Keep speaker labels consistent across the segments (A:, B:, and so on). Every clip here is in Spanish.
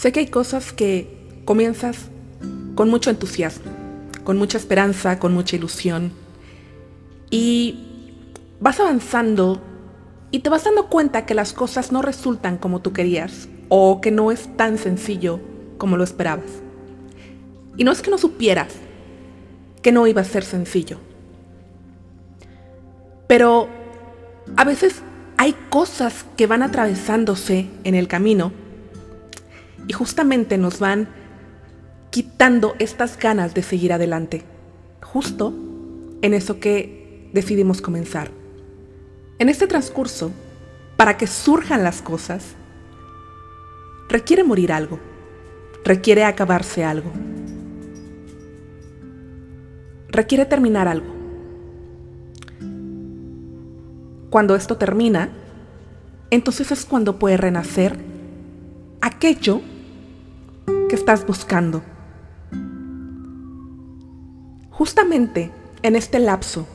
A: Sé que hay cosas que comienzas con mucho entusiasmo, con mucha esperanza, con mucha ilusión. Y vas avanzando y te vas dando cuenta que las cosas no resultan como tú querías o que no es tan sencillo como lo esperabas. Y no es que no supieras que no iba a ser sencillo. Pero a veces hay cosas que van atravesándose en el camino y justamente nos van quitando estas ganas de seguir adelante, justo en eso que decidimos comenzar. En este transcurso, para que surjan las cosas, requiere morir algo, requiere acabarse algo, requiere terminar algo. Cuando esto termina, entonces es cuando puede renacer aquello que estás buscando. Justamente en este lapso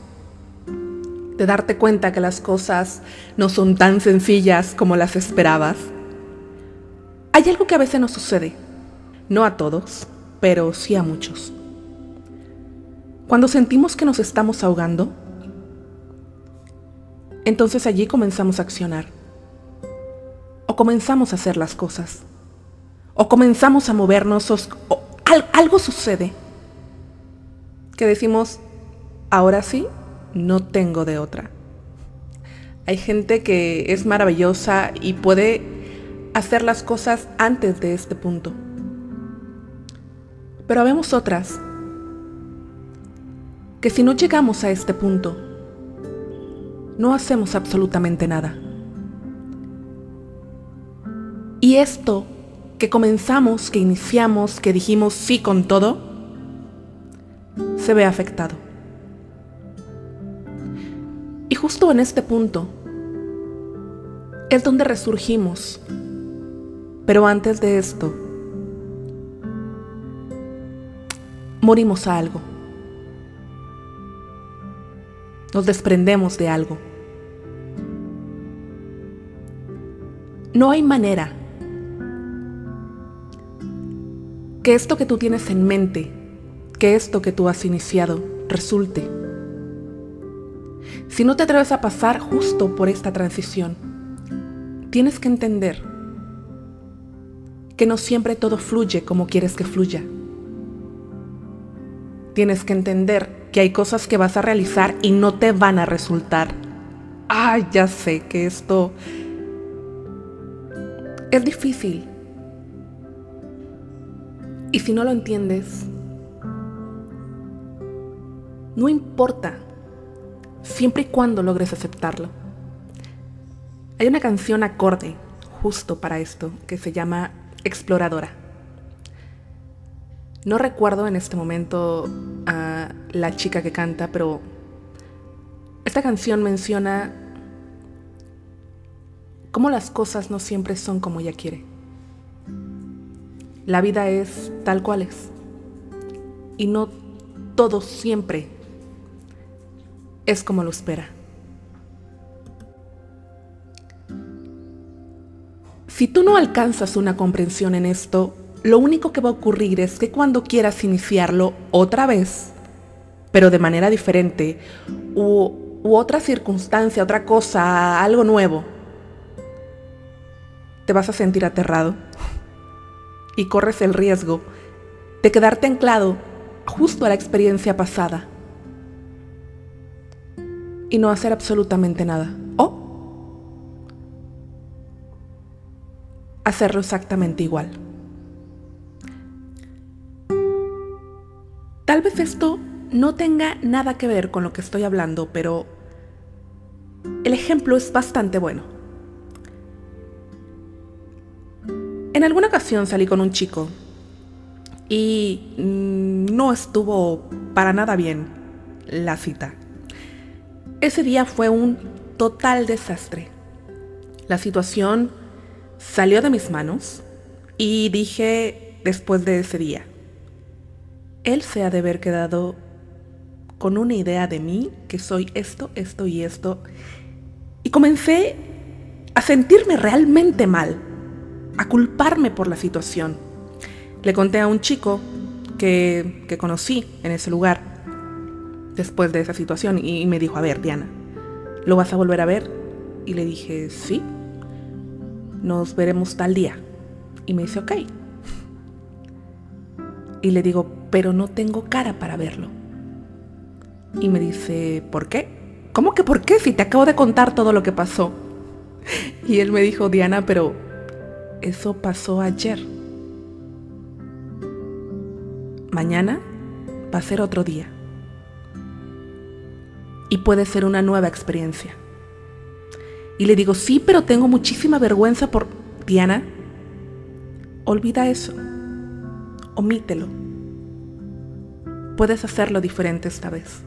A: de darte cuenta que las cosas no son tan sencillas como las esperabas, hay algo que a veces nos sucede, no a todos, pero sí a muchos. Cuando sentimos que nos estamos ahogando, entonces allí comenzamos a accionar. O comenzamos a hacer las cosas. O comenzamos a movernos. O, algo sucede. Que decimos, ahora sí, no tengo de otra. Hay gente que es maravillosa y puede hacer las cosas antes de este punto. Pero habemos otras que si no llegamos a este punto, no hacemos absolutamente nada. Y esto que comenzamos, que iniciamos, que dijimos sí con todo, se ve afectado. Y justo en este punto es donde resurgimos pero antes de esto, morimos a algo. Nos desprendemos de algo. No hay manera que esto que tú tienes en mente, que esto que tú has iniciado, resulte. Si no te atreves a pasar justo por esta transición, tienes que entender que no siempre todo fluye como quieres que fluya. Tienes que entender que hay cosas que vas a realizar y no te van a resultar. Ay, ya sé que esto es difícil. Y si no lo entiendes, no importa, siempre y cuando logres aceptarlo. Hay una canción acorde justo para esto que se llama exploradora. No recuerdo en este momento a la chica que canta, pero esta canción menciona cómo las cosas no siempre son como ella quiere. La vida es tal cual es. Y no todo siempre es como lo espera. Si tú no alcanzas una comprensión en esto, lo único que va a ocurrir es que cuando quieras iniciarlo otra vez, pero de manera diferente, u, otra circunstancia, otra cosa, algo nuevo, te vas a sentir aterrado y corres el riesgo de quedarte anclado justo a la experiencia pasada y no hacer absolutamente nada. hacerlo exactamente igual. Tal vez esto no tenga nada que ver con lo que estoy hablando, pero el ejemplo es bastante bueno. En alguna ocasión salí con un chico y no estuvo para nada bien la cita. Ese día fue un total desastre. La situación salió de mis manos y dije después de ese día, él se ha de haber quedado con una idea de mí, que soy esto, esto y esto. Y comencé a sentirme realmente mal. A culparme por la situación. Le conté a un chico que, que conocí en ese lugar después de esa situación y me dijo, a ver, Diana, ¿lo vas a volver a ver? Y le dije, sí, nos veremos tal día. Y me dice, ok. Y le digo, pero no tengo cara para verlo. Y me dice, ¿por qué? ¿Cómo que por qué? Si te acabo de contar todo lo que pasó. Y él me dijo, Diana, pero eso pasó ayer. Mañana va a ser otro día. Y puede ser una nueva experiencia. Y le digo, sí, pero tengo muchísima vergüenza por... Diana, olvida eso. Omítelo. Puedes hacerlo diferente esta vez.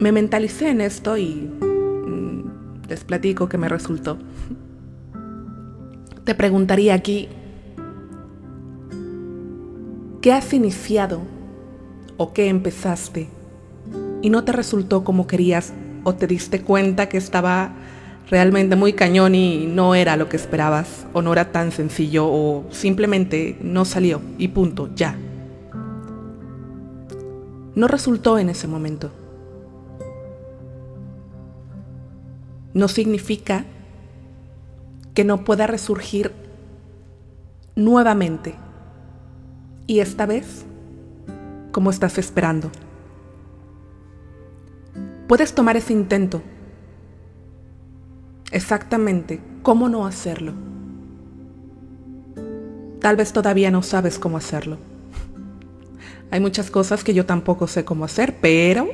A: Me mentalicé en esto y les platico que me resultó. Te preguntaría aquí, ¿qué has iniciado o qué empezaste y no te resultó como querías o te diste cuenta que estaba realmente muy cañón y no era lo que esperabas o no era tan sencillo o simplemente no salió y punto, ya. No resultó en ese momento. No significa que no pueda resurgir nuevamente y esta vez como estás esperando. Puedes tomar ese intento. Exactamente, ¿cómo no hacerlo? Tal vez todavía no sabes cómo hacerlo. Hay muchas cosas que yo tampoco sé cómo hacer, pero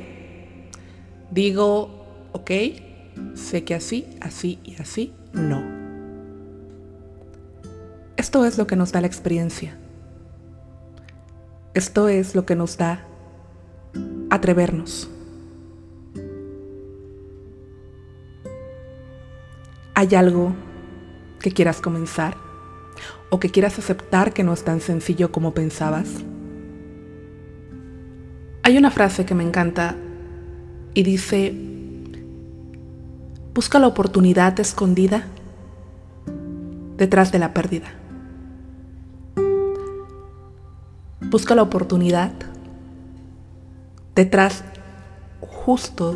A: digo, ok, sé que así, así y así, no. Esto es lo que nos da la experiencia. Esto es lo que nos da atrevernos. ¿Hay algo que quieras comenzar? ¿O que quieras aceptar que no es tan sencillo como pensabas? Hay una frase que me encanta y dice, busca la oportunidad escondida detrás de la pérdida. Busca la oportunidad detrás justo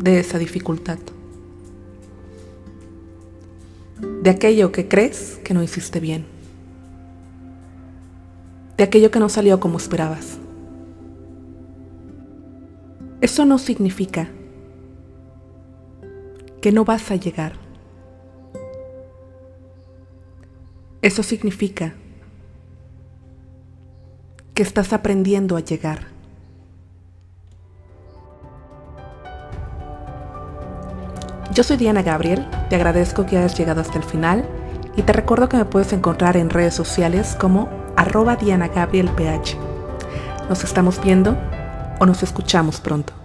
A: de esa dificultad de aquello que crees que no hiciste bien, de aquello que no salió como esperabas. Eso no significa que no vas a llegar. Eso significa que estás aprendiendo a llegar. Yo soy Diana Gabriel, te agradezco que hayas llegado hasta el final y te recuerdo que me puedes encontrar en redes sociales como arroba Diana Gabriel PH. Nos estamos viendo o nos escuchamos pronto.